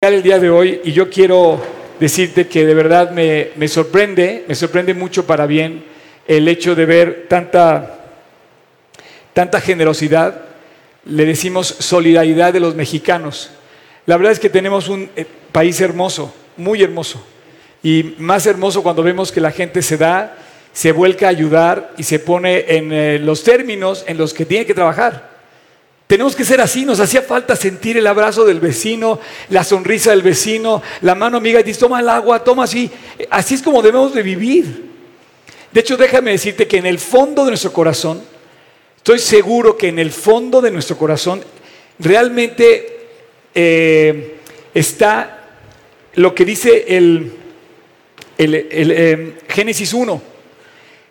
el día de hoy y yo quiero decirte que de verdad me, me, sorprende, me sorprende mucho para bien el hecho de ver tanta, tanta generosidad, le decimos solidaridad de los mexicanos. La verdad es que tenemos un eh, país hermoso, muy hermoso, y más hermoso cuando vemos que la gente se da, se vuelca a ayudar y se pone en eh, los términos en los que tiene que trabajar. Tenemos que ser así, nos hacía falta sentir el abrazo del vecino, la sonrisa del vecino, la mano amiga y toma el agua, toma así. Así es como debemos de vivir. De hecho, déjame decirte que en el fondo de nuestro corazón, estoy seguro que en el fondo de nuestro corazón realmente eh, está lo que dice el, el, eh, Génesis 1.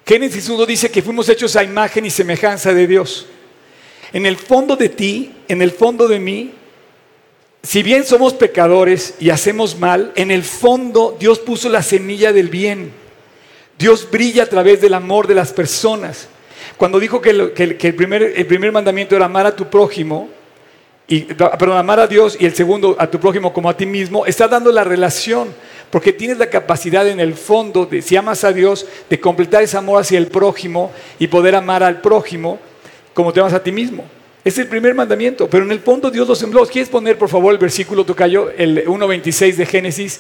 Génesis 1 dice que fuimos hechos a imagen y semejanza de Dios. En el fondo de ti, en el fondo de mí, si bien somos pecadores y hacemos mal, en el fondo Dios puso la semilla del bien. Dios brilla a través del amor de las personas. Cuando dijo que, el, primer, mandamiento era amar a tu prójimo, y, perdón, amar a Dios y el segundo a tu prójimo como a ti mismo, está dando la relación, porque tienes la capacidad en el fondo, de, si amas a Dios, de completar ese amor hacia el prójimo y poder amar al prójimo como te amas a ti mismo. Es el primer mandamiento, pero en el fondo Dios los sembró. ¿Quieres poner, por favor, el versículo tocayo, el 1.26 de Génesis?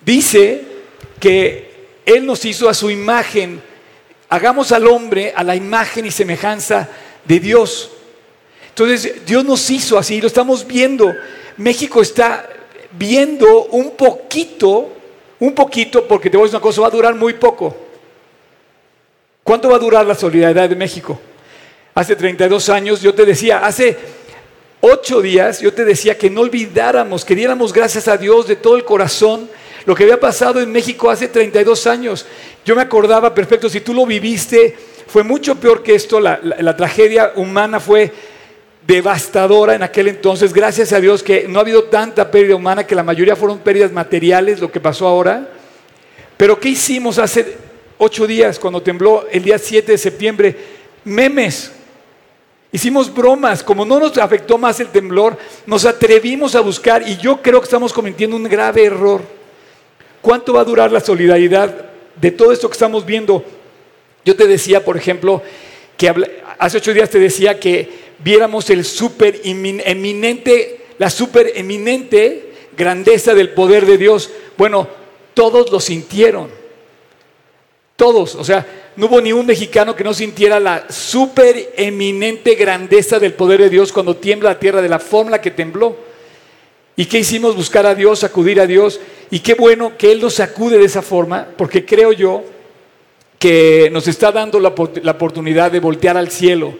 Dice que Él nos hizo a su imagen. Hagamos al hombre a la imagen y semejanza de Dios. Entonces, Dios nos hizo así, lo estamos viendo. México está viendo un poquito, un poquito, porque te voy a decir una cosa, va a durar muy poco. ¿Cuánto va a durar la solidaridad de México? Hace 32 años yo te decía, hace ocho días yo te decía que no olvidáramos, que diéramos gracias a Dios de todo el corazón lo que había pasado en México hace 32 años. Yo me acordaba perfecto, si tú lo viviste, fue mucho peor que esto, la, tragedia humana fue devastadora en aquel entonces, gracias a Dios que no ha habido tanta pérdida humana, que la mayoría fueron pérdidas materiales, lo que pasó ahora. Pero ¿qué hicimos hace ocho días cuando tembló el día 7 de septiembre? Memes, Hicimos bromas, como no nos afectó más el temblor, nos atrevimos a buscar y yo creo que estamos cometiendo un grave error. ¿Cuánto va a durar la solidaridad de todo esto que estamos viendo? Yo te decía, por ejemplo, que hace ocho días te decía que viéramos el super eminente, la super eminente grandeza del poder de Dios. Bueno, todos lo sintieron. Todos, o sea, no hubo ni un mexicano que no sintiera la super eminente grandeza del poder de Dios cuando tiembla la tierra de la forma que tembló. ¿Y qué hicimos? Buscar a Dios, acudir a Dios. Y qué bueno que Él nos acude de esa forma, porque creo yo que nos está dando la, la oportunidad de voltear al cielo.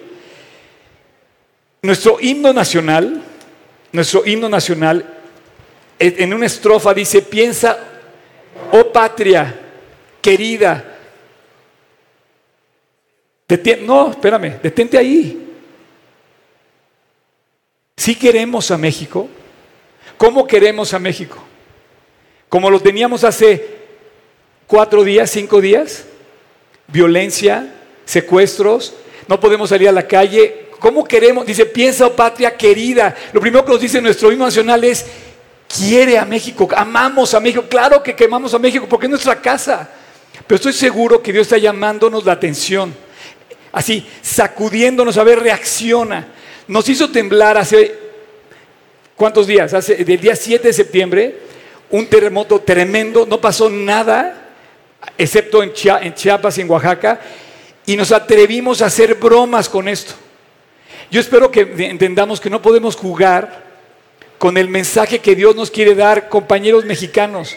Nuestro himno nacional, nuestro himno nacional, en una estrofa dice, piensa, oh patria querida, no, espérame, detente ahí. Si queremos a México, ¿cómo queremos a México? Como lo teníamos hace cuatro días, cinco días, violencia, secuestros, no podemos salir a la calle. ¿Cómo queremos? Dice, piensa, oh patria querida. Lo primero que nos dice nuestro himno nacional es, quiere a México, amamos a México. Claro que quemamos a México porque es nuestra casa. Pero estoy seguro que Dios está llamándonos la atención así sacudiéndonos a ver, reacciona. Nos hizo temblar hace, ¿cuántos días? Hace, del día 7 de septiembre, un terremoto tremendo, no pasó nada, excepto en, Chiapas y en Oaxaca, y nos atrevimos a hacer bromas con esto. Yo espero que entendamos que no podemos jugar con el mensaje que Dios nos quiere dar, compañeros mexicanos.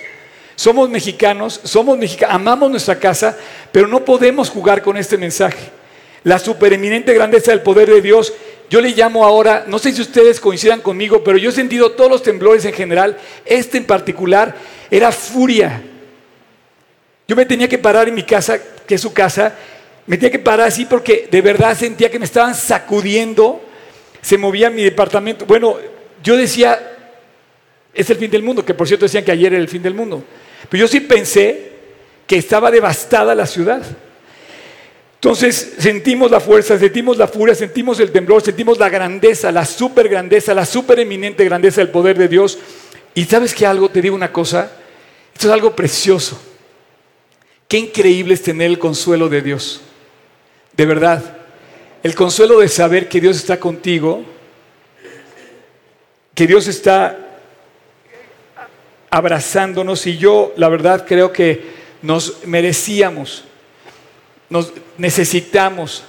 Somos mexicanos, somos mexicanos, amamos nuestra casa, pero no podemos jugar con este mensaje la supereminente grandeza del poder de Dios. Yo le llamo ahora, no sé si ustedes coincidan conmigo, pero yo he sentido todos los temblores en general. Este en particular era furia. Yo me tenía que parar en mi casa, que es su casa, me tenía que parar así porque de verdad sentía que me estaban sacudiendo, se movía mi departamento. Bueno, yo decía, es el fin del mundo, que por cierto decían que ayer era el fin del mundo. Pero yo sí pensé que estaba devastada la ciudad. Entonces sentimos la fuerza, sentimos la furia, sentimos el temblor, sentimos la grandeza, la super grandeza, la super eminente grandeza del poder de Dios. Y sabes que algo, te digo una cosa, esto es algo precioso. Qué increíble es tener el consuelo de Dios. De verdad. El consuelo de saber que Dios está contigo, que Dios está abrazándonos y yo la verdad creo que nos merecíamos, nos necesitamos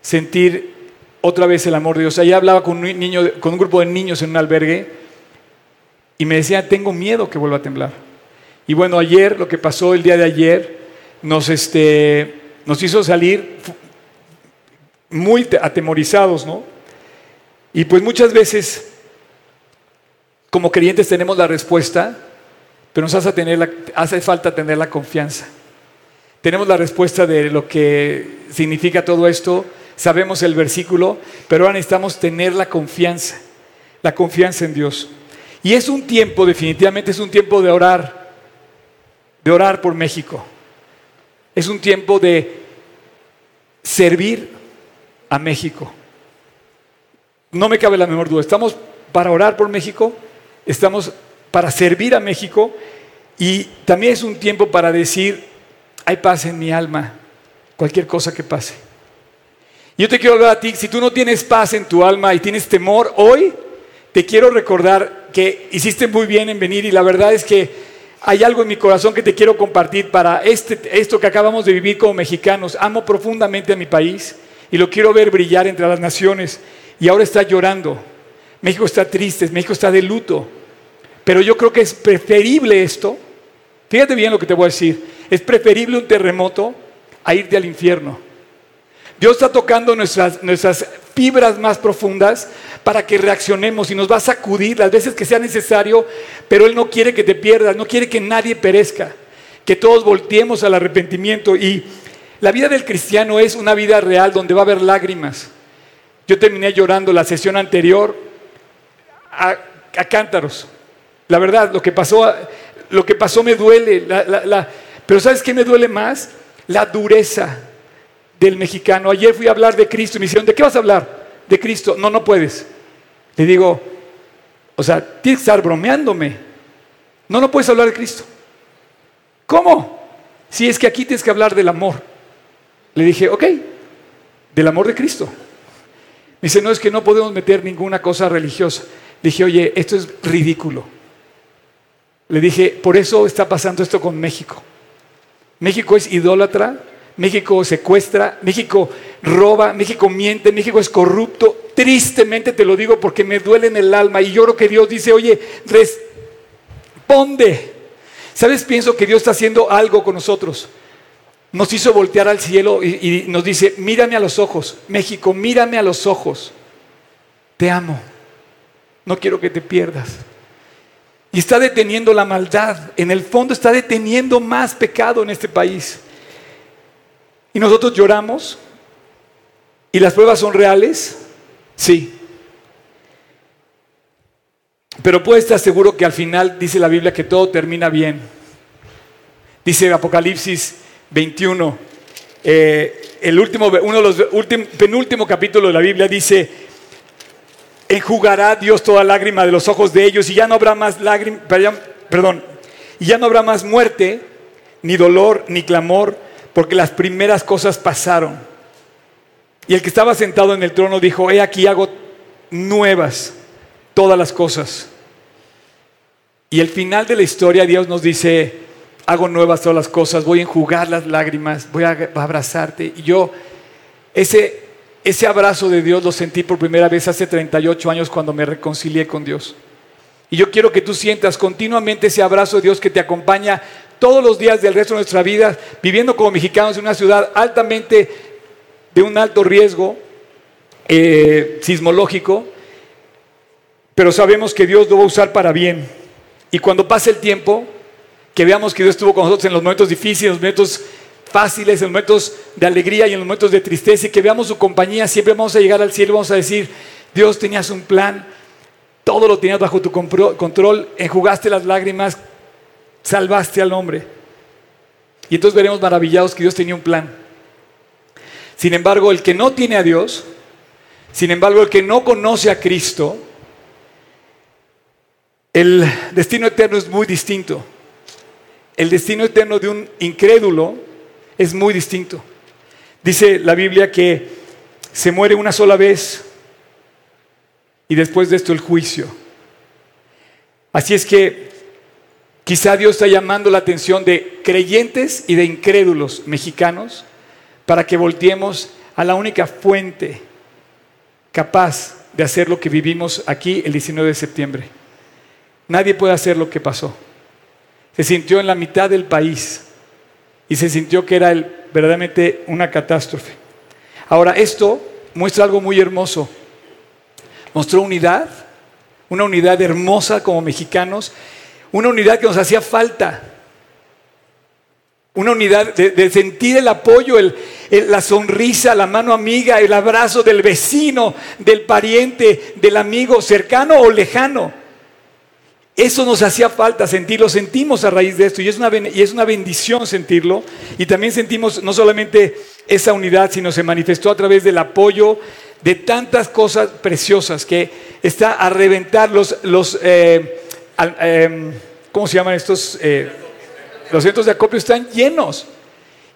sentir otra vez el amor de Dios. Allá hablaba con un, niño, con un grupo de niños en un albergue y me decía, tengo miedo que vuelva a temblar. Y bueno, ayer, lo que pasó el día de ayer, nos, este, nos hizo salir muy atemorizados, ¿no? Y pues muchas veces, como creyentes, tenemos la respuesta, pero nos hace, tener hace falta tener la confianza. Tenemos la respuesta de lo que significa todo esto, sabemos el versículo, pero ahora necesitamos tener la confianza, la confianza en Dios. Y es un tiempo, definitivamente es un tiempo de orar, de orar por México. Es un tiempo de servir a México. No me cabe la menor duda. Estamos para orar por México, estamos para servir a México y también es un tiempo para decir, hay paz en mi alma, cualquier cosa que pase. Yo te quiero hablar a ti, si tú no tienes paz en tu alma y tienes temor, hoy te quiero recordar que hiciste muy bien en venir y la verdad es que hay algo en mi corazón que te quiero compartir para este, esto que acabamos de vivir como mexicanos. Amo profundamente a mi país y lo quiero ver brillar entre las naciones y ahora está llorando. México está triste, México está de luto. Pero yo creo que es preferible esto. Fíjate bien lo que te voy a decir. Es preferible un terremoto a irte al infierno. Dios está tocando nuestras, nuestras fibras más profundas para que reaccionemos y nos va a sacudir las veces que sea necesario, pero Él no quiere que te pierdas, no quiere que nadie perezca, que todos volteemos al arrepentimiento. Y la vida del cristiano es una vida real donde va a haber lágrimas. Yo terminé llorando la sesión anterior a, cántaros. La verdad, lo que pasó, lo que pasó me duele, pero ¿sabes qué me duele más? La dureza del mexicano. Ayer fui a hablar de Cristo y me dijeron, ¿de qué vas a hablar? De Cristo. No, no puedes. Le digo, o sea, tienes que estar bromeándome. No, no puedes hablar de Cristo. ¿Cómo? Si es que aquí tienes que hablar del amor. Le dije, ok, del amor de Cristo. Me dice, no, es que no podemos meter ninguna cosa religiosa. Le dije, oye, esto es ridículo. Le dije, por eso está pasando esto con México. México es idólatra, México secuestra, México roba, México miente, México es corrupto. Tristemente te lo digo porque me duele en el alma y lloro que Dios dice, oye, responde. ¿Sabes? Pienso que Dios está haciendo algo con nosotros. Nos hizo voltear al cielo y, y nos dice, mírame a los ojos, México, mírame a los ojos. Te amo. No quiero que te pierdas. Y está deteniendo la maldad. En el fondo está deteniendo más pecado en este país. Y nosotros lloramos. ¿Y las pruebas son reales? Sí. Pero puede estar seguro que al final dice la Biblia que todo termina bien. Dice Apocalipsis 21, eh, el último, uno de los últimos, penúltimo capítulo de la Biblia dice, enjugará Dios toda lágrima de los ojos de ellos y ya no habrá más lágrimas, perdón, y ya no habrá más muerte, ni dolor, ni clamor, porque las primeras cosas pasaron. Y el que estaba sentado en el trono dijo, he aquí hago nuevas todas las cosas. Y el final de la historia Dios nos dice, hago nuevas todas las cosas, voy a enjugar las lágrimas, voy a abrazarte. Y yo, ese, ese abrazo de Dios lo sentí por primera vez hace 38 años cuando me reconcilié con Dios. Y yo quiero que tú sientas continuamente ese abrazo de Dios que te acompaña todos los días del resto de nuestra vida, viviendo como mexicanos en una ciudad altamente de un alto riesgo eh, sismológico, pero sabemos que Dios lo va a usar para bien. Y cuando pase el tiempo, que veamos que Dios estuvo con nosotros en los momentos difíciles, en los momentos fáciles, en los momentos de alegría y en los momentos de tristeza, y que veamos su compañía, siempre vamos a llegar al cielo y vamos a decir, Dios tenías un plan, todo lo tenías bajo tu control, enjugaste las lágrimas, salvaste al hombre. Y entonces veremos maravillados que Dios tenía un plan. Sin embargo, el que no tiene a Dios, sin embargo, el que no conoce a Cristo, El destino eterno es muy distinto. El destino eterno de un incrédulo es muy distinto. Dice la Biblia que se muere una sola vez y después de esto el juicio. Así es que quizá Dios está llamando la atención de creyentes y de incrédulos mexicanos para que volteemos a la única fuente capaz de hacer lo que vivimos aquí el 19 de septiembre. Nadie puede hacer lo que pasó. Se sintió en la mitad del país y se sintió que era verdaderamente una catástrofe. Ahora, esto muestra algo muy hermoso. Mostró unidad, una unidad hermosa como mexicanos, una unidad que nos hacía falta. Una unidad de, sentir el apoyo, la sonrisa, la mano amiga, el abrazo del vecino, del pariente, del amigo cercano o lejano. Eso nos hacía falta sentirlo, sentimos a raíz de esto y es, una, y es una bendición sentirlo. Y también sentimos no solamente esa unidad, sino se manifestó a través del apoyo de tantas cosas preciosas que está a reventar los, los eh, em, ¿cómo se llaman estos? Eh, los centros de acopio están llenos.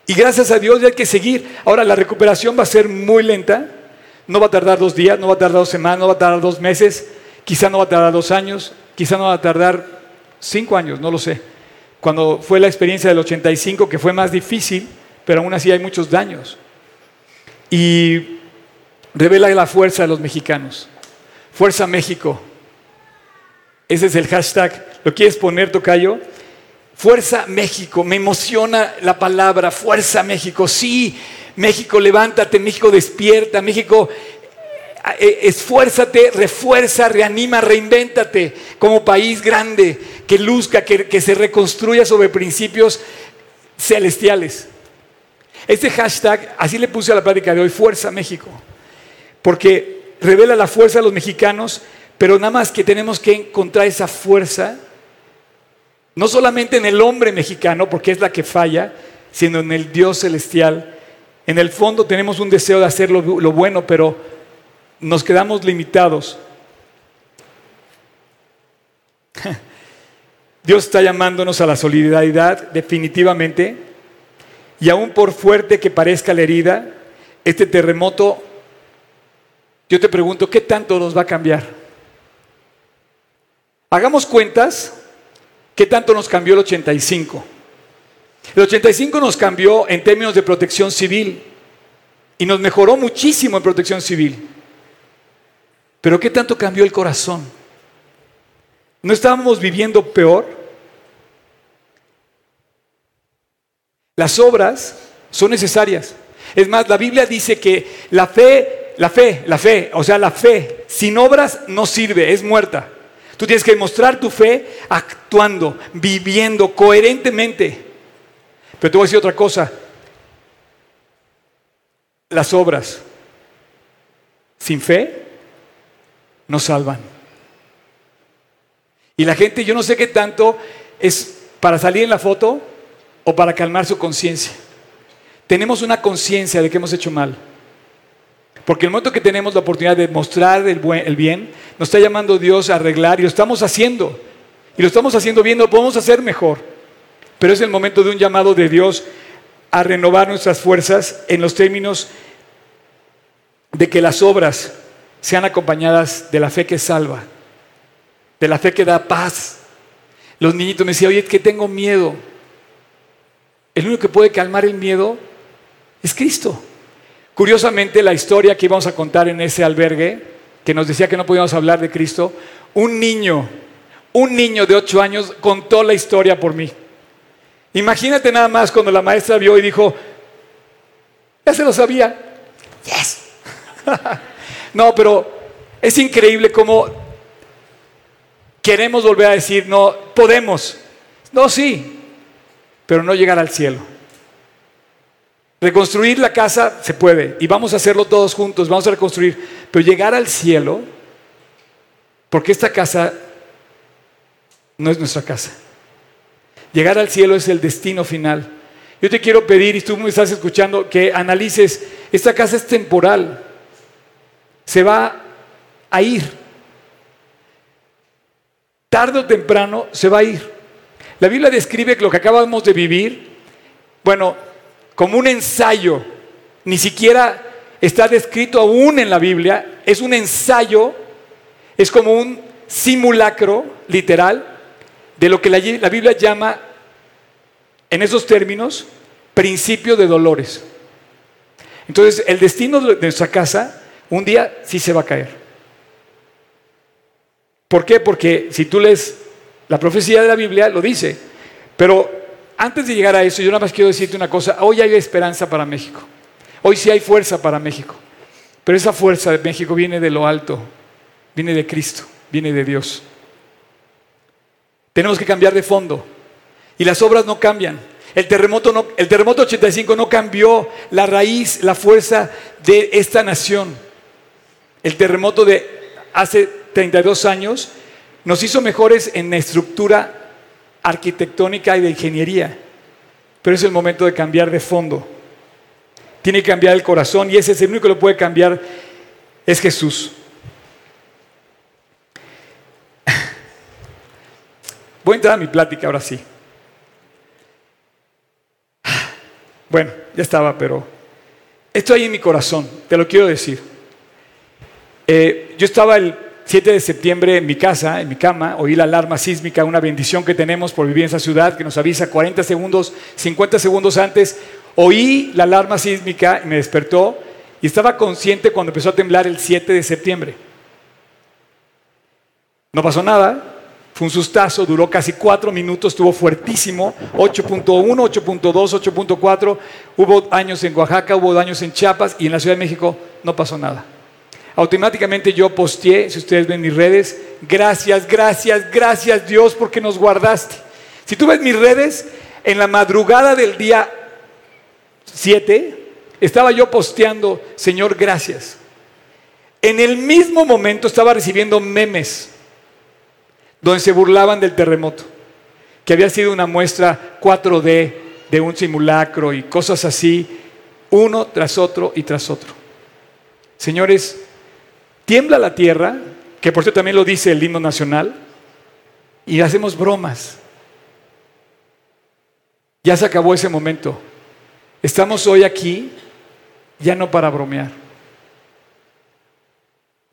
Y gracias a Dios ya hay que seguir. Ahora, la recuperación va a ser muy lenta. No va a tardar dos días, no va a tardar dos semanas, no va a tardar dos meses, quizá no va a tardar dos años, quizá no va a tardar cinco años, no lo sé. Cuando fue la experiencia del 85, que fue más difícil, pero aún así hay muchos daños. Y revela la fuerza de los mexicanos. Fuerza México. Ese es el hashtag. ¿Lo quieres poner, Tocayo? Fuerza México, me emociona la palabra, Fuerza México, sí, México levántate, México despierta, México esfuérzate, refuerza, reanima, reinvéntate como país grande, que luzca, que, que se reconstruya sobre principios celestiales. Este hashtag, así le puse a la plática de hoy, Fuerza México, porque revela la fuerza de los mexicanos, pero nada más que tenemos que encontrar esa fuerza no solamente en el hombre mexicano, porque es la que falla, sino en el Dios celestial. En el fondo tenemos un deseo de hacer lo, bueno, pero nos quedamos limitados. Dios está llamándonos a la solidaridad definitivamente y aún por fuerte que parezca la herida, este terremoto, yo te pregunto, ¿qué tanto nos va a cambiar? Hagamos cuentas ¿Qué tanto nos cambió el 85? El 85 nos cambió en términos de protección civil y nos mejoró muchísimo en protección civil. Pero ¿qué tanto cambió el corazón? ¿No estábamos viviendo peor? Las obras son necesarias. Es más, la Biblia dice que la fe, la fe, la fe, o sea, la fe sin obras no sirve, es muerta. Tú tienes que demostrar tu fe actuando, viviendo coherentemente. Pero te voy a decir otra cosa. Las obras sin fe no salvan. Y la gente, yo no sé qué tanto es para salir en la foto o para calmar su conciencia. Tenemos una conciencia de que hemos hecho mal. Porque el momento que tenemos la oportunidad de mostrar el, buen, el bien, nos está llamando Dios a arreglar y lo estamos haciendo. Y lo estamos haciendo bien, lo podemos hacer mejor. Pero es el momento de un llamado de Dios a renovar nuestras fuerzas en los términos de que las obras sean acompañadas de la fe que salva, de la fe que da paz. Los niñitos me decían, oye, es que tengo miedo. El único que puede calmar el miedo es Cristo. Curiosamente, la historia que íbamos a contar en ese albergue, que nos decía que no podíamos hablar de Cristo, un niño, un niño de ocho años contó la historia por mí. Imagínate nada más cuando la maestra vio y dijo, ya se lo sabía. Yes. no, pero es increíble cómo queremos volver a decir, no, podemos. No, sí, pero no llegar al cielo. Reconstruir la casa se puede y vamos a hacerlo todos juntos, vamos a reconstruir, pero llegar al cielo, porque esta casa no es nuestra casa. Llegar al cielo es el destino final. Yo te quiero pedir, y tú me estás escuchando, que analices, esta casa es temporal, se va a ir. tarde o temprano se va a ir. La Biblia describe lo que acabamos de vivir, bueno, como un ensayo, ni siquiera está descrito aún en la Biblia, es un ensayo, es como un simulacro literal de lo que la, la Biblia llama, en esos términos, principio de dolores. Entonces, el destino de nuestra casa un día sí se va a caer. ¿Por qué? Porque si tú lees la profecía de la Biblia, lo dice. Pero antes de llegar a eso, yo nada más quiero decirte una cosa. Hoy hay esperanza para México. Hoy sí hay fuerza para México. Pero esa fuerza de México viene de lo alto, viene de Cristo, viene de Dios. Tenemos que cambiar de fondo. Y las obras no cambian. El terremoto, el terremoto 85 no cambió la raíz, la fuerza de esta nación. El terremoto de hace 32 años nos hizo mejores en estructura arquitectónica y de ingeniería. Pero es el momento de cambiar de fondo. Tiene que cambiar el corazón y ese es el único que lo puede cambiar, es Jesús. Voy a entrar a mi plática ahora sí. Bueno, ya estaba, pero esto hay en mi corazón, te lo quiero decir. Eh, yo estaba el 7 de septiembre en mi casa, en mi cama, oí la alarma sísmica, una bendición que tenemos por vivir en esa ciudad que nos avisa 40 segundos, 50 segundos antes. Oí la alarma sísmica y me despertó y estaba consciente cuando empezó a temblar el 7 de septiembre. No pasó nada, fue un sustazo, duró casi cuatro minutos, estuvo fuertísimo, 8.1, 8.2, 8.4. Hubo años en Oaxaca, hubo daños en Chiapas y en la Ciudad de México no pasó nada. Automáticamente yo posteé, si ustedes ven mis redes, gracias, gracias, gracias Dios porque nos guardaste. Si tú ves mis redes, en la madrugada del día 7, estaba yo posteando, Señor, gracias. En el mismo momento estaba recibiendo memes donde se burlaban del terremoto, que había sido una muestra 4D de un simulacro y cosas así, uno tras otro y tras otro. Señores, tiembla la tierra, que por cierto también lo dice el himno nacional, y hacemos bromas. Ya se acabó ese momento. Estamos hoy aquí ya no para bromear.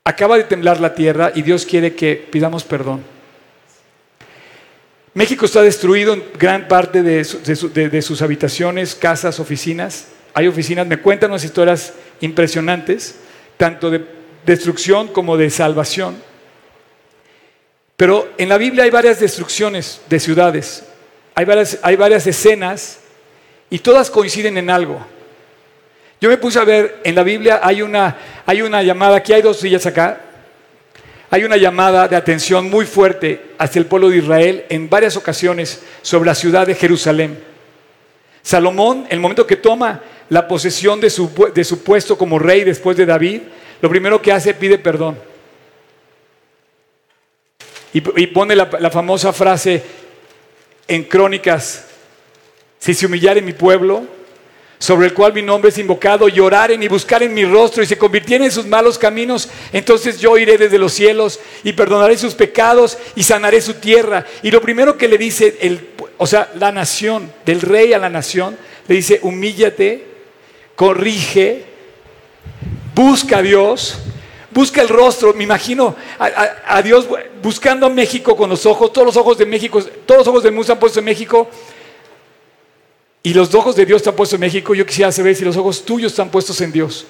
Acaba de temblar la tierra y Dios quiere que pidamos perdón. México está destruido en gran parte de, sus habitaciones, casas, oficinas. Hay oficinas, me cuentan unas historias impresionantes, tanto de destrucción como de salvación. Pero en la Biblia hay varias destrucciones de ciudades, hay varias, hay varias escenas y todas coinciden en algo. Yo me puse a ver, en la Biblia hay una, hay una llamada, aquí hay dos sillas acá, hay una llamada de atención muy fuerte hacia el pueblo de Israel en varias ocasiones sobre la ciudad de Jerusalén. Salomón, el momento que toma la posesión de su, de su puesto como rey después de David, lo primero que hace pide perdón. Y, pone la, famosa frase en Crónicas, si se humillare mi pueblo, sobre el cual mi nombre es invocado, lloraren y buscaren mi rostro y se convirtieren en sus malos caminos, entonces yo iré desde los cielos y perdonaré sus pecados y sanaré su tierra. Y lo primero que le dice, el, o sea, la nación, del rey a la nación, le dice, humíllate, corrige, busca a Dios, busca el rostro, me imagino a, Dios buscando a México con los ojos, todos los ojos de México, todos los ojos del mundo se han puesto en México y los ojos de Dios están puestos en México, yo quisiera saber si los ojos tuyos están puestos en Dios.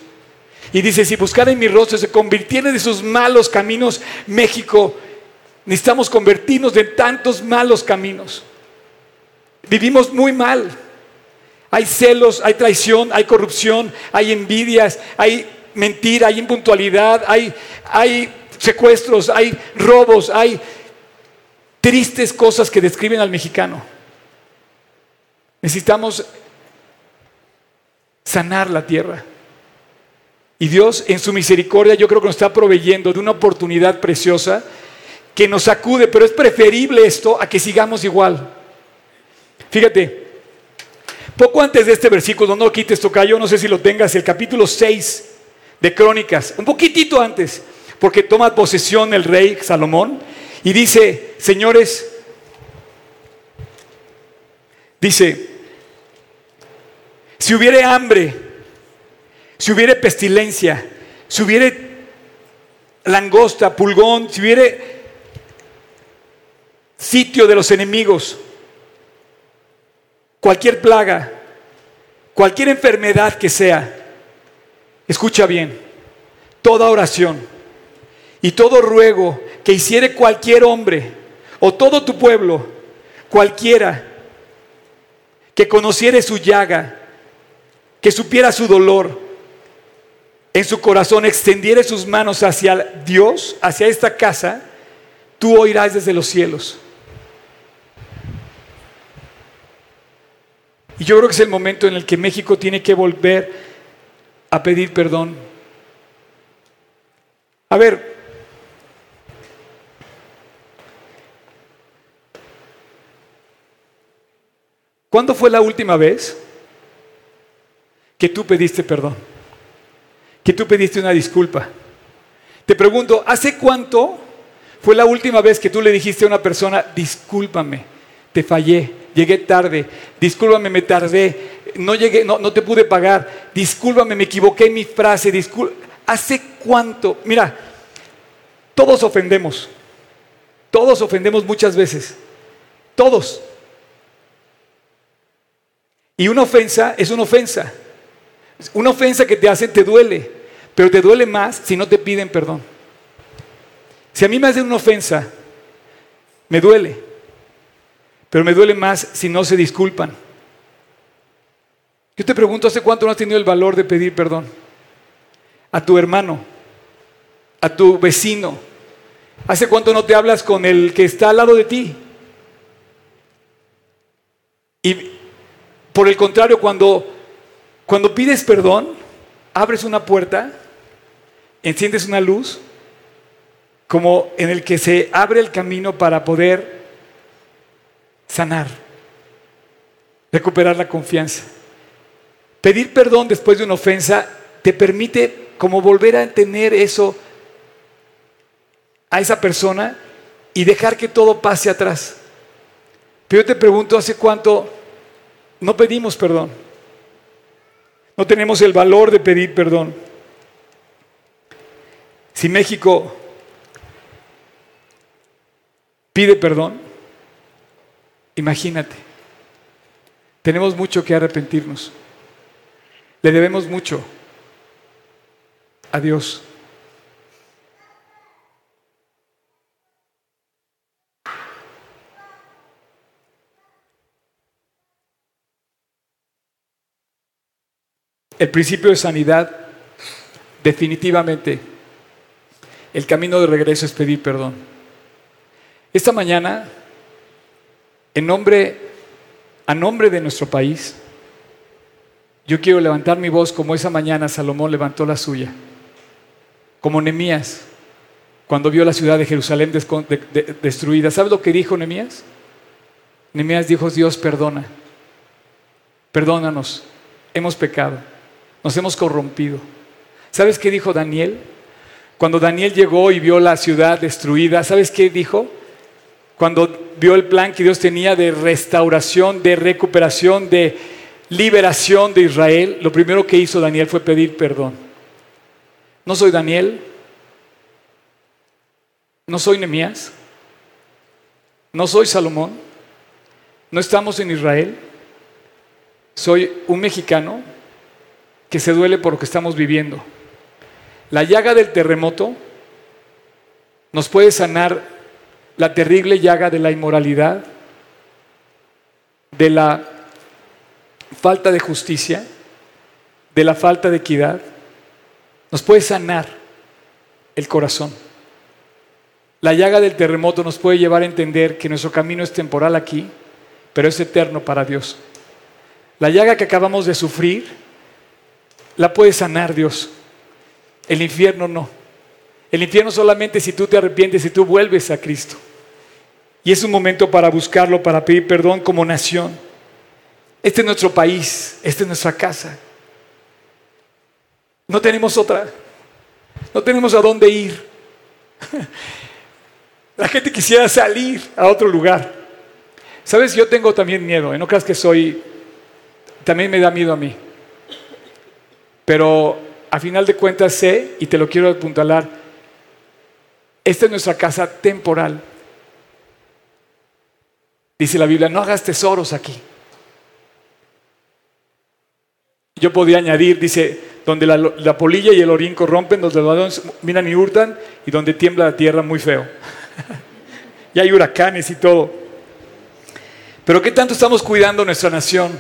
Y dice, si buscar en mi rostro se convirtiera de sus malos caminos, México, necesitamos convertirnos de tantos malos caminos. Vivimos muy mal. Hay celos, hay traición, hay corrupción, hay envidias, hay mentira, hay impuntualidad, hay, secuestros, hay robos, hay tristes cosas que describen al mexicano. Necesitamos sanar la tierra. Y Dios en su misericordia yo creo que nos está proveyendo de una oportunidad preciosa que nos sacude, pero es preferible esto a que sigamos igual. Fíjate, poco antes de este versículo, no quites, tocayo, no sé si lo tengas, el capítulo 6 de Crónicas, un poquitito antes, porque toma posesión el rey Salomón Y dice, señores, dice, si hubiere hambre, si hubiere pestilencia, si hubiere langosta, pulgón, si hubiere sitio de los enemigos, cualquier plaga, cualquier enfermedad que sea, escucha bien, toda oración y todo ruego que hiciere cualquier hombre o todo tu pueblo, cualquiera que conociere su llaga, que supiera su dolor, en su corazón extendiere sus manos hacia Dios, hacia esta casa, tú oirás desde los cielos. Y yo creo que es el momento en el que México tiene que volver a pedir perdón. A ver, ¿cuándo fue la última vez que tú pediste perdón? Que tú pediste una disculpa. Te pregunto, ¿hace cuánto fue la última vez que tú le dijiste a una persona, discúlpame, te fallé, llegué tarde, discúlpame, me tardé, no llegué, no, no te pude pagar, discúlpame, me equivoqué en mi frase, ¿Hace cuánto? Mira, todos ofendemos, todos ofendemos muchas veces, todos. Y una ofensa es una ofensa. Una ofensa que te hacen te duele, pero te duele más si no te piden perdón. Si a mí me hacen una ofensa, me duele, pero me duele más si no se disculpan. Yo te pregunto, ¿hace cuánto no has tenido el valor de pedir perdón? A tu hermano, a tu vecino. ¿Hace cuánto no te hablas con el que está al lado de ti? Y por el contrario, cuando cuando pides perdón, abres una puerta, enciendes una luz, como en el que se abre el camino para poder sanar, recuperar la confianza. Pedir perdón después de una ofensa te permite como volver a tener eso a esa persona y dejar que todo pase atrás. Pero yo te pregunto, ¿hace cuánto no pedimos perdón? No tenemos el valor de pedir perdón. Si México pide perdón, imagínate, tenemos mucho que arrepentirnos. Le debemos mucho a Dios. El principio de sanidad, definitivamente, el camino de regreso es pedir perdón. Esta mañana, en nombre, a nombre de nuestro país, yo quiero levantar mi voz como esa mañana Salomón levantó la suya, como Nemías, cuando vio la ciudad de Jerusalén destruida. ¿Sabes lo que dijo Nemías? Nemías dijo, Dios perdona, perdónanos, hemos pecado. Nos hemos corrompido. ¿Sabes qué dijo Daniel? Cuando Daniel llegó y vio la ciudad destruida, ¿sabes qué dijo? Cuando vio el plan que Dios tenía de restauración, de recuperación, de liberación de Israel, lo primero que hizo Daniel fue pedir perdón. No soy Daniel, no soy Nemías, no soy Salomón, no estamos en Israel, soy un mexicano que se duele por lo que estamos viviendo. La llaga del terremoto nos puede sanar la terrible llaga de la inmoralidad, de la falta de justicia, de la falta de equidad. Nos puede sanar el corazón. La llaga del terremoto nos puede llevar a entender que nuestro camino es temporal aquí, pero es eterno para Dios. La llaga que acabamos de sufrir la puede sanar Dios. El infierno no. El infierno solamente si tú te arrepientes y tú vuelves a Cristo. Y es un momento para buscarlo, para pedir perdón como nación. Este es nuestro país, esta es nuestra casa. No tenemos otra. No tenemos a dónde ir. La gente quisiera salir a otro lugar. Sabes, yo tengo también miedo, ¿eh? no creas que soy, también me da miedo a mí. Pero a final de cuentas sé, y te lo quiero apuntalar, esta es nuestra casa temporal. Dice la Biblia, no hagas tesoros aquí. Yo podría añadir, dice, donde la, polilla y el orín corrompen, donde los ladrones miran y hurtan, y donde tiembla la tierra muy feo. y hay huracanes y todo. Pero ¿qué tanto estamos cuidando nuestra nación?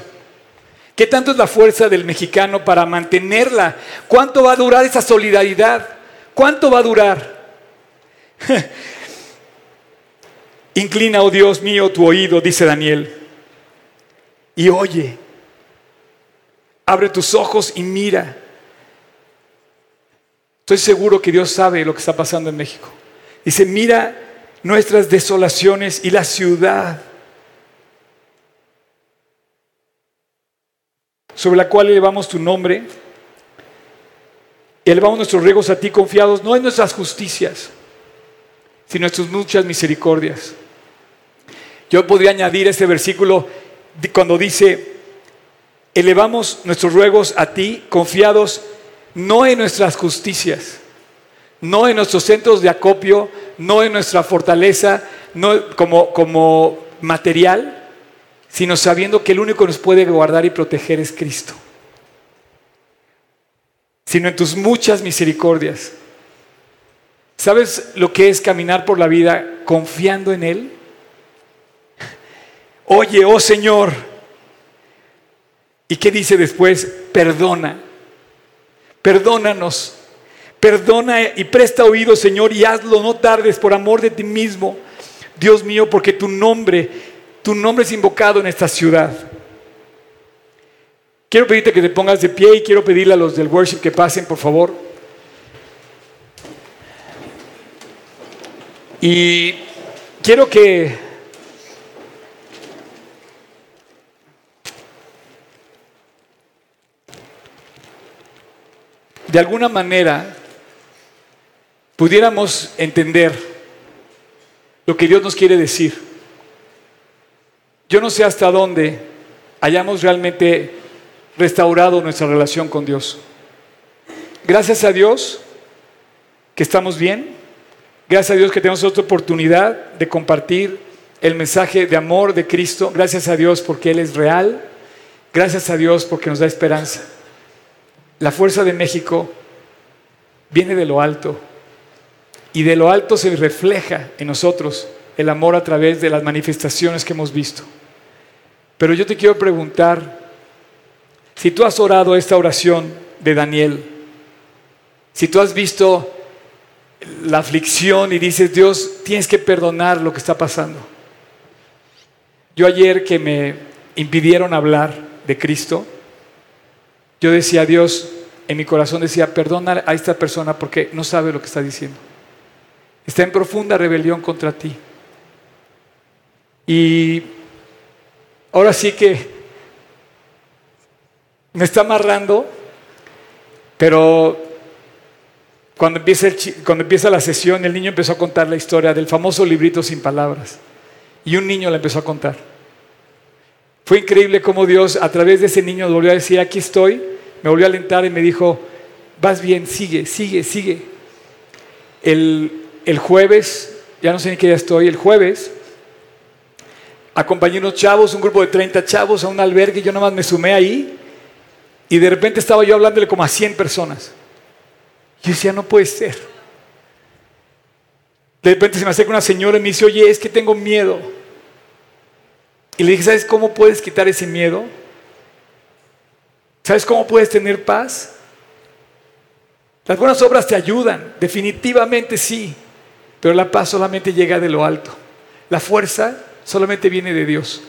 ¿Qué tanto es la fuerza del mexicano para mantenerla? ¿Cuánto va a durar esa solidaridad? ¿Cuánto va a durar? Inclina, oh Dios mío, tu oído, dice Daniel, y oye. Abre tus ojos y mira. Estoy seguro que Dios sabe lo que está pasando en México. Dice, mira nuestras desolaciones y la ciudad sobre la cual elevamos tu nombre. Elevamos nuestros ruegos a ti confiados, no en nuestras justicias, sino en tus muchas misericordias. Yo podría añadir este versículo cuando dice, elevamos nuestros ruegos a ti confiados no en nuestras justicias, no en nuestros centros de acopio, no en nuestra fortaleza, no como, como material, sino sabiendo que el único que nos puede guardar y proteger es Cristo. Sino en tus muchas misericordias. ¿Sabes lo que es caminar por la vida confiando en Él? Oye, oh Señor. ¿Y qué dice después? Perdona. Perdónanos. Perdona y presta oído, Señor, y hazlo, no tardes por amor de ti mismo. Dios mío, porque tu nombre tu nombre es invocado en esta ciudad. Quiero pedirte que te pongas de pie y quiero pedirle a los del worship que pasen, por favor. Y quiero que de alguna manera pudiéramos entender lo que Dios nos quiere decir. Yo no sé hasta dónde hayamos realmente restaurado nuestra relación con Dios. Gracias a Dios que estamos bien. Gracias a Dios que tenemos otra oportunidad de compartir el mensaje de amor de Cristo. Gracias a Dios porque Él es real. Gracias a Dios porque nos da esperanza. La fuerza de México viene de lo alto y de lo alto se refleja en nosotros el amor a través de las manifestaciones que hemos visto. Pero yo te quiero preguntar, si tú has orado esta oración de Daniel, si tú has visto la aflicción y dices, Dios, tienes que perdonar lo que está pasando. Yo ayer que me impidieron hablar de Cristo, yo decía, Dios, en mi corazón decía, perdona a esta persona porque no sabe lo que está diciendo. Está en profunda rebelión contra ti. Y ahora sí que me está amarrando, pero cuando empieza, cuando empieza la sesión, el niño empezó a contar la historia del famoso librito sin palabras. Y un niño la empezó a contar. Fue increíble cómo Dios a través de ese niño volvió a decir, aquí estoy, me volvió a alentar y me dijo, vas bien, sigue, sigue, sigue. El, el jueves, ya no sé ni qué día estoy, el jueves acompañé unos chavos, un grupo de 30 chavos a un albergue, yo nomás me sumé ahí y de repente estaba yo hablándole como a 100 personas. Yo decía, no puede ser. De repente se me acerca una señora y me dice, oye, es que tengo miedo. Y le dije, ¿sabes cómo puedes quitar ese miedo? ¿Sabes cómo puedes tener paz? Las buenas obras te ayudan, definitivamente sí, pero la paz solamente llega de lo alto. La fuerza solamente viene de Dios.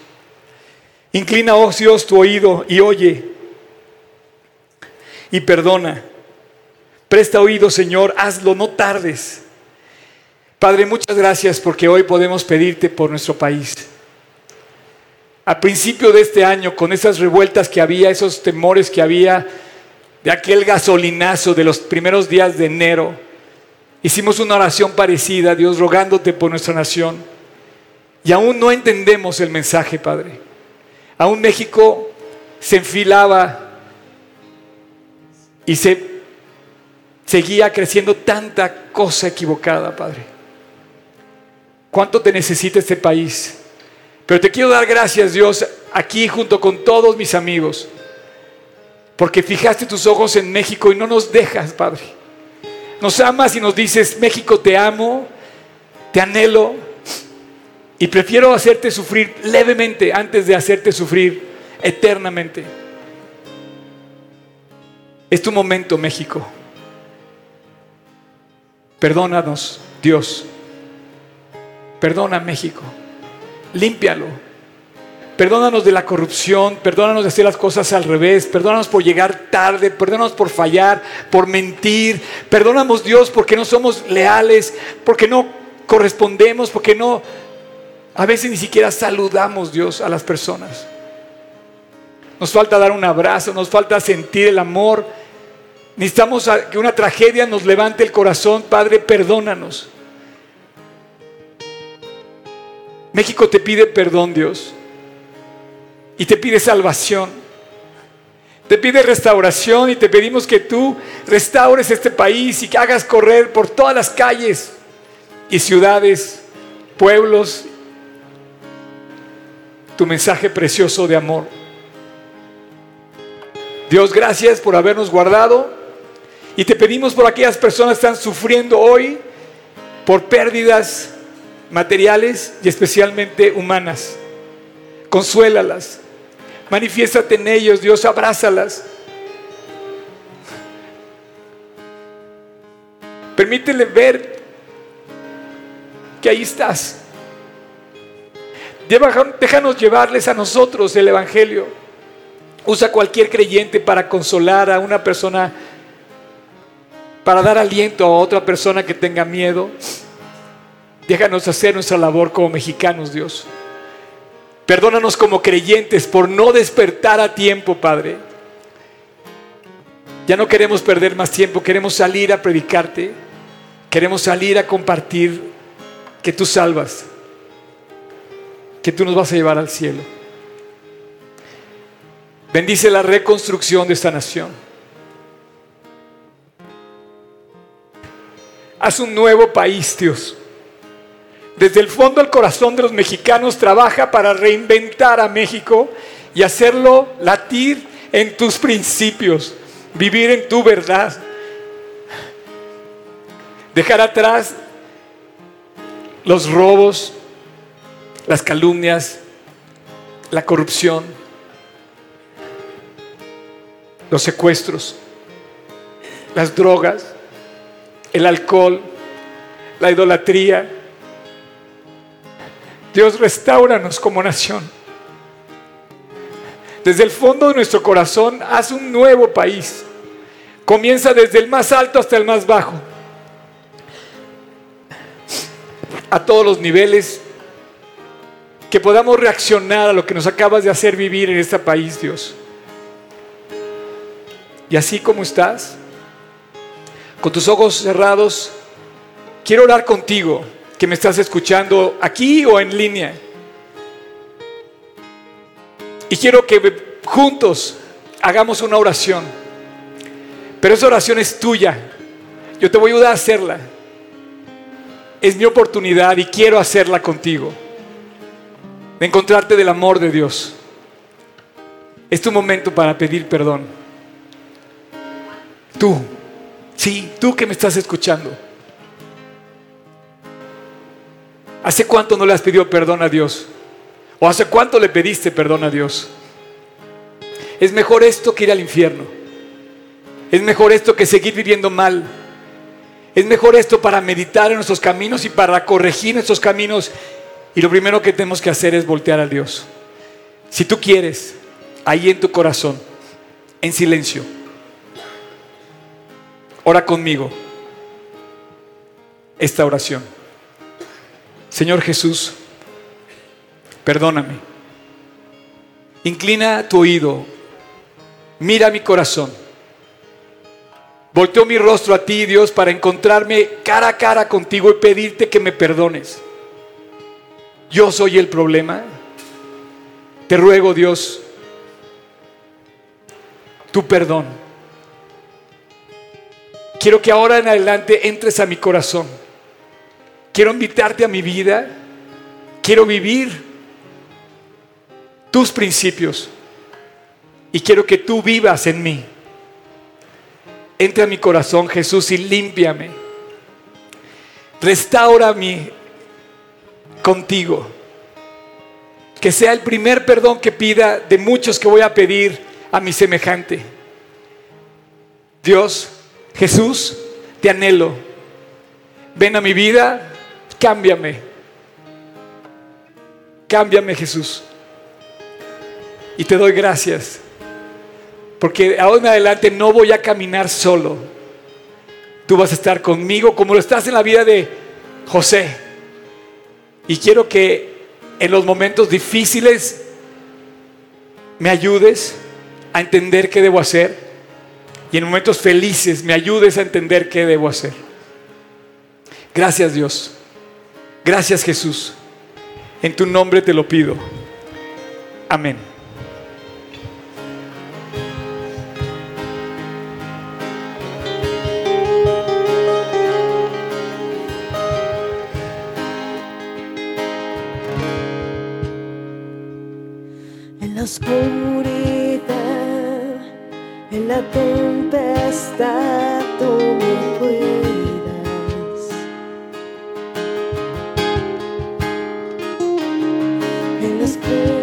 Inclina, oh Dios, tu oído y oye y perdona. Presta oído, Señor, hazlo, no tardes. Padre, muchas gracias porque hoy podemos pedirte por nuestro país. A principio de este año, con esas revueltas que había, esos temores que había, de aquel gasolinazo de los primeros días de enero, Hicimos una oración parecida, Dios, rogándote por nuestra nación. Y aún no entendemos el mensaje, Padre. Aún México se enfilaba y se seguía creciendo tanta cosa equivocada, Padre. ¿Cuánto te necesita este país? Pero te quiero dar gracias, Dios, aquí junto con todos mis amigos, porque fijaste tus ojos en México y no nos dejas, Padre. Nos amas y nos dices, México, te amo, te anhelo y prefiero hacerte sufrir levemente antes de hacerte sufrir eternamente. Es tu momento, México. Perdónanos, Dios. Perdona México. Límpialo. Perdónanos de la corrupción, perdónanos de hacer las cosas al revés, perdónanos por llegar tarde, perdónanos por fallar, por mentir, perdónanos Dios porque no somos leales, porque no correspondemos, porque no, a veces ni siquiera saludamos Dios a las personas. Nos falta dar un abrazo, nos falta sentir el amor. Necesitamos que una tragedia nos levante el corazón. Padre, perdónanos. México te pide perdón, Dios. Y te pide salvación. Te pide restauración y te pedimos que tú restaures este país y que hagas correr por todas las calles y ciudades, pueblos, tu mensaje precioso de amor. Dios, gracias por habernos guardado y te pedimos por aquellas personas que están sufriendo hoy por pérdidas materiales y especialmente humanas. Consuélalas, manifiéstate en ellos, Dios, abrázalas. Permítele ver que ahí estás. Déjanos llevarles a nosotros el Evangelio. Usa cualquier creyente para consolar a una persona, para dar aliento a otra persona que tenga miedo. Déjanos hacer nuestra labor como mexicanos, Dios. Perdónanos como creyentes por no despertar a tiempo, Padre. Ya no queremos perder más tiempo, queremos salir a predicarte, queremos salir a compartir que tú salvas, que tú nos vas a llevar al cielo. Bendice la reconstrucción de esta nación. Haz un nuevo país, Dios. Desde el fondo del corazón de los mexicanos trabaja para reinventar a México y hacerlo latir en tus principios, vivir en tu verdad. Dejar atrás los robos, las calumnias, la corrupción los secuestros, las drogas, el alcohol, la idolatría. Dios, restauranos como nación. Desde el fondo de nuestro corazón, haz un nuevo país. Comienza desde el más alto hasta el más bajo. A todos los niveles. Que podamos reaccionar a lo que nos acabas de hacer vivir en este país, Dios. Y así como estás, con tus ojos cerrados, quiero orar contigo, que me estás escuchando aquí o en línea. Y quiero que juntos hagamos una oración. Pero esa oración es tuya. Yo te voy a ayudar a hacerla. Es mi oportunidad y quiero hacerla contigo. De encontrarte del amor de Dios. Es tu momento para pedir perdón. Tú, sí, tú que me estás escuchando. ¿Hace cuánto no le has pedido perdón a Dios? ¿O hace cuánto le pediste perdón a Dios? Es mejor esto que ir al infierno. Es mejor esto que seguir viviendo mal. Es mejor esto para meditar en nuestros caminos y para corregir nuestros caminos. Y lo primero que tenemos que hacer es voltear a Dios. Si tú quieres, ahí en tu corazón, en silencio, Ora conmigo esta oración. Señor Jesús, perdóname. Inclina tu oído, mira mi corazón. Volteo mi rostro a ti, Dios, para encontrarme cara a cara contigo y pedirte que me perdones. Yo soy el problema. Te ruego, Dios, tu perdón. Quiero que ahora en adelante entres a mi corazón. Quiero invitarte a mi vida. Quiero vivir tus principios. Y quiero que tú vivas en mí. Entra a mi corazón, Jesús, y límpiame. Restaurame contigo. Que sea el primer perdón que pida de muchos que voy a pedir a mi semejante. Dios, Jesús, te anhelo. Ven a mi vida, cámbiame. Cámbiame, Jesús. Y te doy gracias. Porque ahora en adelante no voy a caminar solo. Tú vas a estar conmigo como lo estás en la vida de José. Y quiero que en los momentos difíciles me ayudes a entender qué debo hacer. Y en momentos felices me ayudes a entender qué debo hacer. Gracias Dios. Gracias Jesús. En tu nombre te lo pido. Amén. oscuridad, en la En la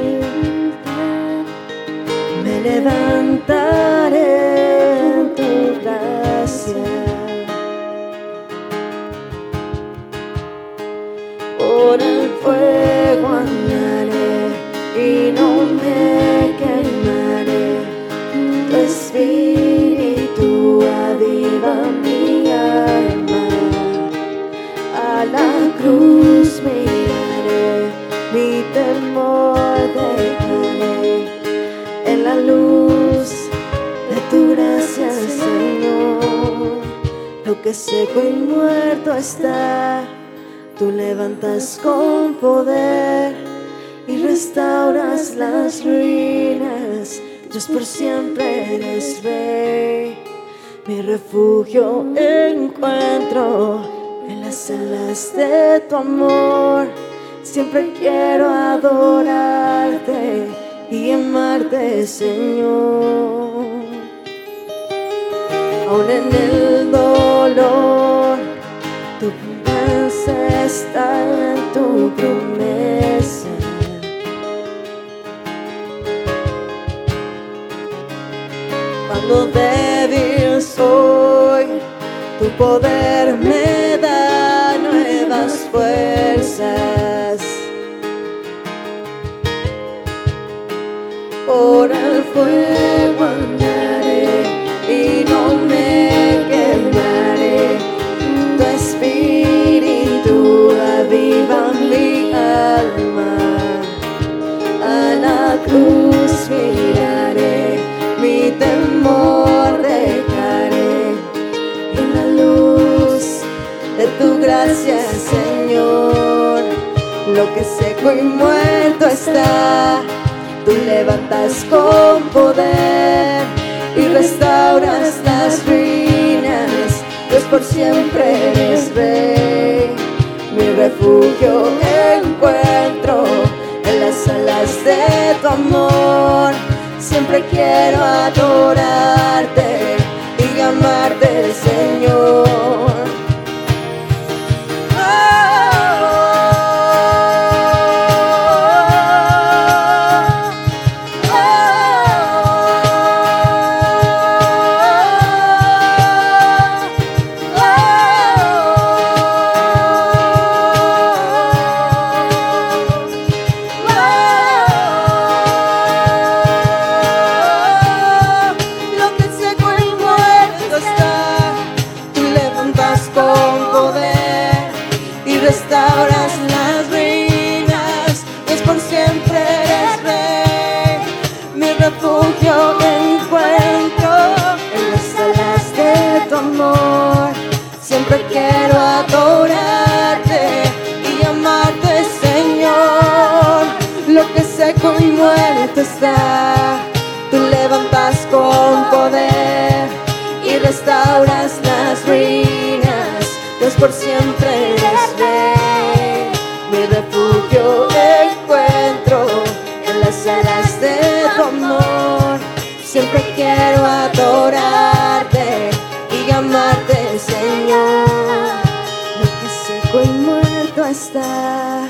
amor. Siempre quiero adorarte y amarte, Señor. Aún en el dolor, tu promesa está en tu promesa. Cuando débil soy, tu poder me fuerzas. Por el fuego andaré y no me quemaré. Tu espíritu aviva mi alma. A la cruz miraré, mi temor dejaré en la luz de tu gracia, Señor. Que seco y muerto está, tú levantas con poder y restauras las ruinas. Dios por siempre eres rey, mi refugio encuentro en las alas de tu amor. Siempre quiero adorarte y amarte, Señor. Por siempre eres rey. Mi refugio encuentro en las alas de tu amor. Siempre quiero adorarte y amarte, Señor. Lo que seco y muerto está,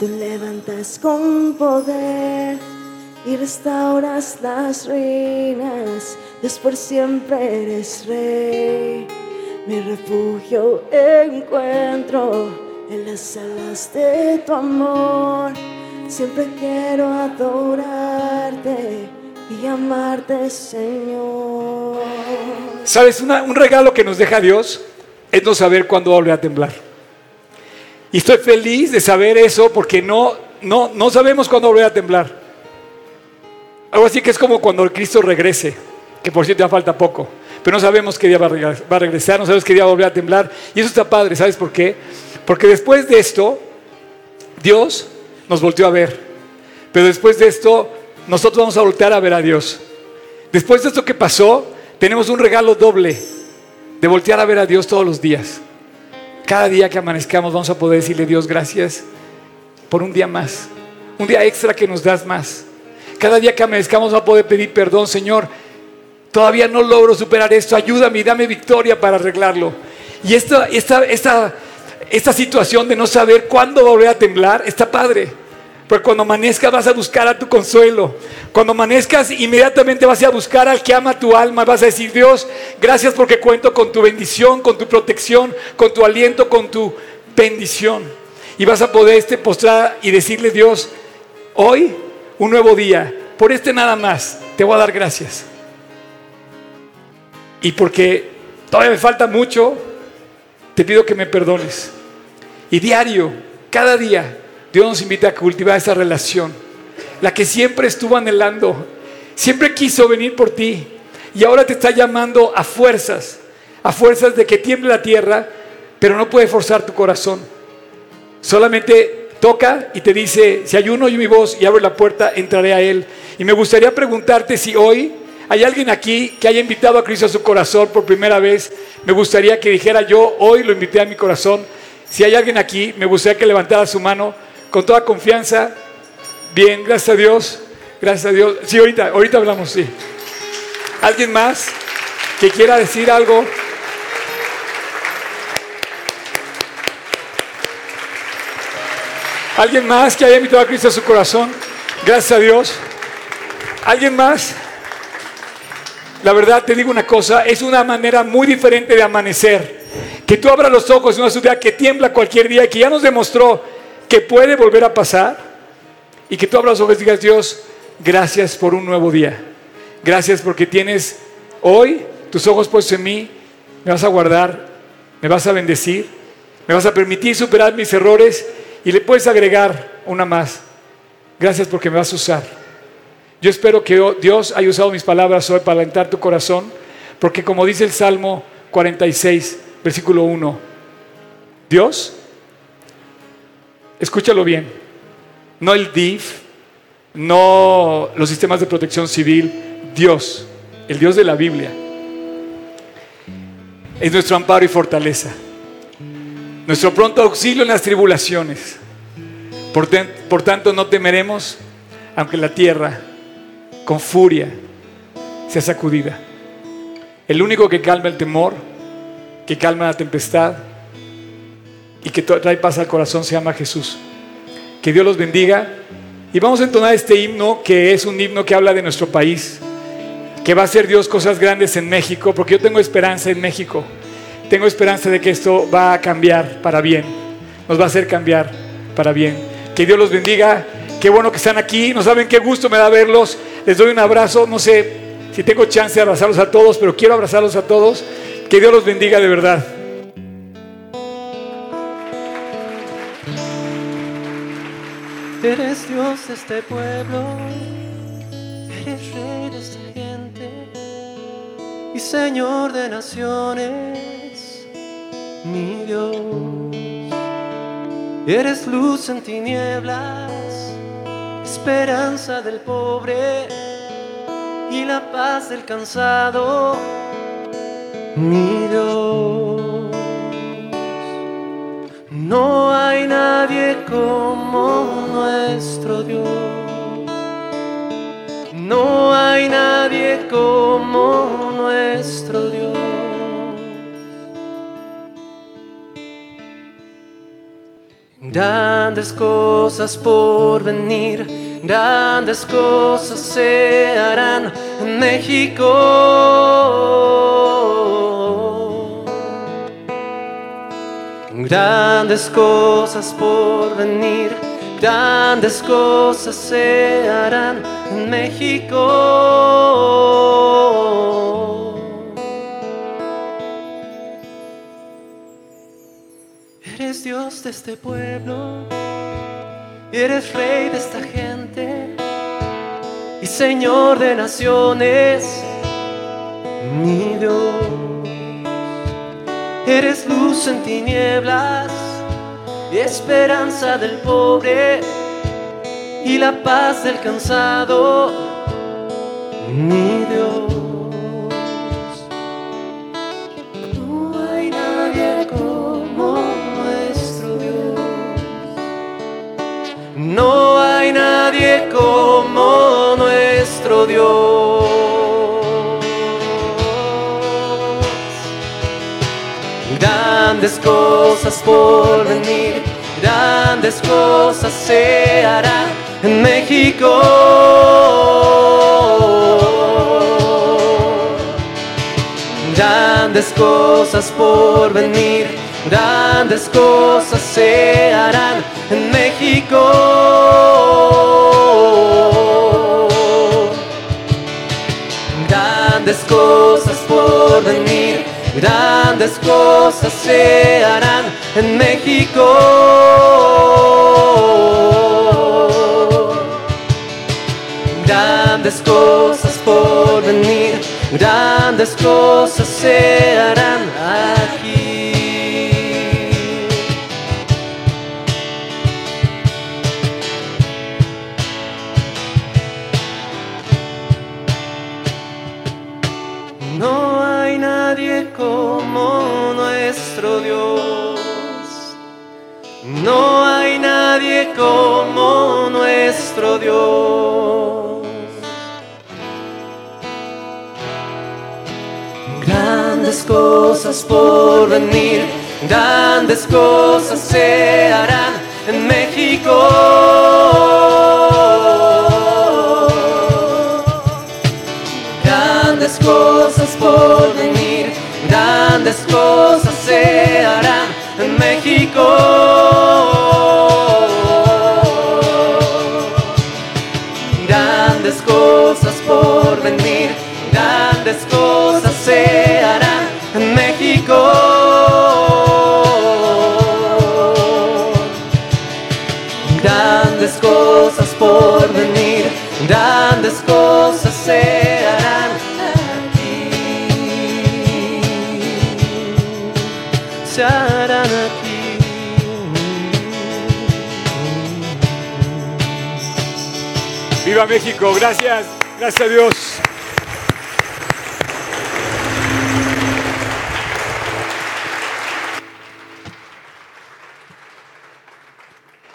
tú levantas con poder y restauras las ruinas. Dios por siempre eres rey. Mi refugio encuentro en las alas de tu amor. Siempre quiero adorarte y amarte, Señor. ¿Sabes? Un regalo que nos deja Dios es no saber cuándo volver a temblar. Y estoy feliz de saber eso porque no, no, no sabemos cuándo volver a temblar. Algo así que es como cuando Cristo regrese, que por cierto ya falta poco, pero no sabemos qué día va a regresar, no sabemos qué día va a volver a temblar. Y eso está padre, ¿sabes por qué? Porque después de esto, Dios nos volteó a ver. Pero después de esto, nosotros vamos a voltear a ver a Dios. Después de esto que pasó, tenemos un regalo doble de voltear a ver a Dios todos los días. Cada día que amanezcamos vamos a poder decirle Dios gracias por un día más, un día extra que nos das más. Cada día que amanezcamos vamos a poder pedir perdón, Señor. Todavía no logro superar esto, ayúdame y dame victoria para arreglarlo. Y esta, esta, esta, esta situación de no saber cuándo volver a temblar está padre. Porque cuando amanezcas vas a buscar a tu consuelo. Cuando amanezcas inmediatamente vas a buscar al que ama tu alma. Vas a decir, Dios, gracias porque cuento con tu bendición, con tu protección, con tu aliento, con tu bendición. Y vas a poder este postrar y decirle, Dios, hoy un nuevo día. Por este nada más te voy a dar gracias. Y porque todavía me falta mucho, te pido que me perdones. Y diario, cada día, Dios nos invita a cultivar esa relación, la que siempre estuvo anhelando, siempre quiso venir por ti y ahora te está llamando a fuerzas, a fuerzas de que tiemble la tierra, pero no puede forzar tu corazón. Solamente toca y te dice, si hay uno y mi voz y abre la puerta, entraré a él. Y me gustaría preguntarte si hoy hay alguien aquí que haya invitado a Cristo a su corazón por primera vez. Me gustaría que dijera yo, hoy lo invité a mi corazón. Si hay alguien aquí, me gustaría que levantara su mano con toda confianza. Bien, gracias a Dios. Gracias a Dios. Sí, ahorita, ahorita hablamos, sí. ¿Alguien más que quiera decir algo? ¿Alguien más que haya invitado a Cristo a su corazón? Gracias a Dios. ¿Alguien más? La verdad te digo una cosa, es una manera muy diferente de amanecer. Que tú abras los ojos en una ciudad que tiembla cualquier día y que ya nos demostró que puede volver a pasar. Y que tú abras los ojos y digas, Dios, gracias por un nuevo día. Gracias porque tienes hoy tus ojos puestos en mí. Me vas a guardar, me vas a bendecir, me vas a permitir superar mis errores y le puedes agregar una más. Gracias porque me vas a usar. Yo espero que Dios haya usado mis palabras hoy para alentar tu corazón, porque como dice el Salmo 46, versículo 1, Dios, escúchalo bien, no el DIF, no los sistemas de protección civil, Dios, el Dios de la Biblia, es nuestro amparo y fortaleza, nuestro pronto auxilio en las tribulaciones. Por, por tanto, no temeremos, aunque la tierra con furia sea sacudida. El único que calma el temor, que calma la tempestad y que tra- trae paz al corazón se llama Jesús. Que Dios los bendiga. Y vamos a entonar este himno que es un himno que habla de nuestro país, que va a hacer Dios cosas grandes en México, porque yo tengo esperanza en México. Tengo esperanza de que esto va a cambiar para bien. Nos va a hacer cambiar para bien. Que Dios los bendiga. Qué bueno que están aquí. No saben qué gusto me da verlos. Les doy un abrazo. No sé si tengo chance de abrazarlos a todos, pero quiero abrazarlos a todos. Que Dios los bendiga de verdad. Eres Dios de este pueblo, eres rey de esta gente y Señor de naciones, mi Dios. Eres luz en tinieblas, esperanza del pobre y la paz del cansado, mi Dios. No hay nadie como nuestro Dios. No hay nadie como nuestro Dios. Grandes cosas por venir, grandes cosas se harán en México. Grandes cosas por venir, grandes cosas se harán en México. Eres Dios de este pueblo, eres rey de esta gente y Señor de naciones, mi Dios. Eres luz en tinieblas, esperanza del pobre y la paz del cansado, mi Dios. Dios. Grandes cosas por venir, grandes cosas se harán en México. Grandes cosas por venir, grandes cosas se harán en México. Cosas por venir, grandes cosas se harán en México. Grandes cosas por venir, grandes cosas se harán aquí. Dios. Grandes cosas por venir, grandes cosas se harán en México. Grandes cosas por venir, grandes cosas se harán en México. Grandes cosas se harán aquí. Se harán aquí. Viva México, gracias, gracias a Dios.